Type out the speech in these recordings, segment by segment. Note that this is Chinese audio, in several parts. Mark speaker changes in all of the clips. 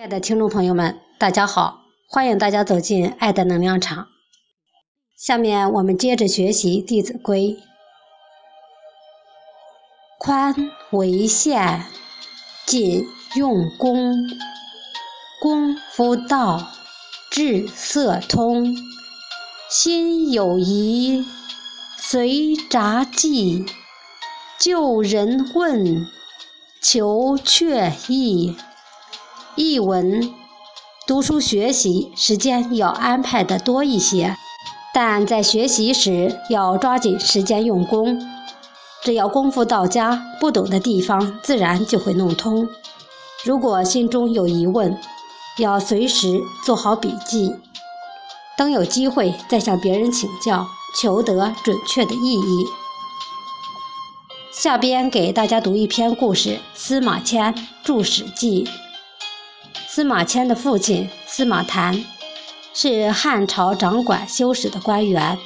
Speaker 1: 亲爱的听众朋友们，大家好，欢迎大家走进爱的能量场。下面我们接着学习《弟子规》：宽为限，谨用功，功夫到，至色通，心有疑，随札记，就人问，求确意。译文：读书学习时间要安排的多一些，但在学习时要抓紧时间用功。只要功夫到家，不懂的地方自然就会弄通。如果心中有疑问，要随时做好笔记，等有机会再向别人请教，求得准确的意义。下边给大家读一篇故事：司马迁著《史记》。司马迁的父亲司马谈是汉朝掌管修史的官员，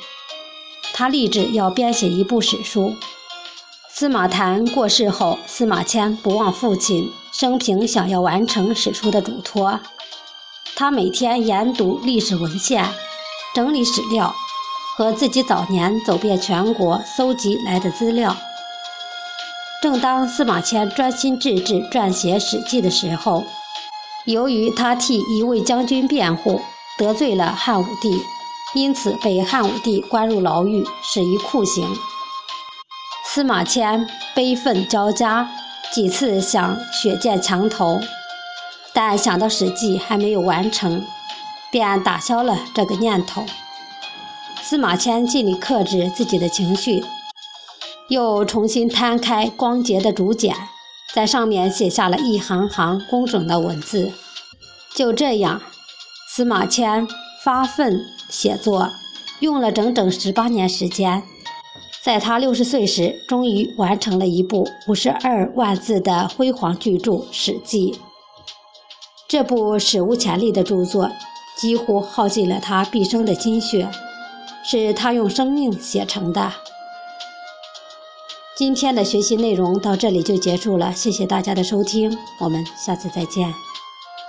Speaker 1: 他立志要编写一部史书。司马谈过世后，司马迁不忘父亲生平想要完成史书的嘱托，他每天研读历史文献，整理史料，和自己早年走遍全国搜集来的资料。正当司马迁专心致志撰写《史记》的时候，由于他替一位将军辩护，得罪了汉武帝，因此被汉武帝关入牢狱，死于酷刑。司马迁悲愤交加，几次想血溅墙头，但想到《史记》还没有完成，便打消了这个念头。司马迁尽力克制自己的情绪，又重新摊开光洁的竹简。在上面写下了一行行工整的文字。就这样，司马迁发奋写作，用了整整十八年时间。在他六十岁时，终于完成了一部五十二万字的辉煌巨著《史记》。这部史无前例的著作，几乎耗尽了他毕生的心血，是他用生命写成的。今天的学习内容到这里就结束了，谢谢大家的收听，我们下次再见。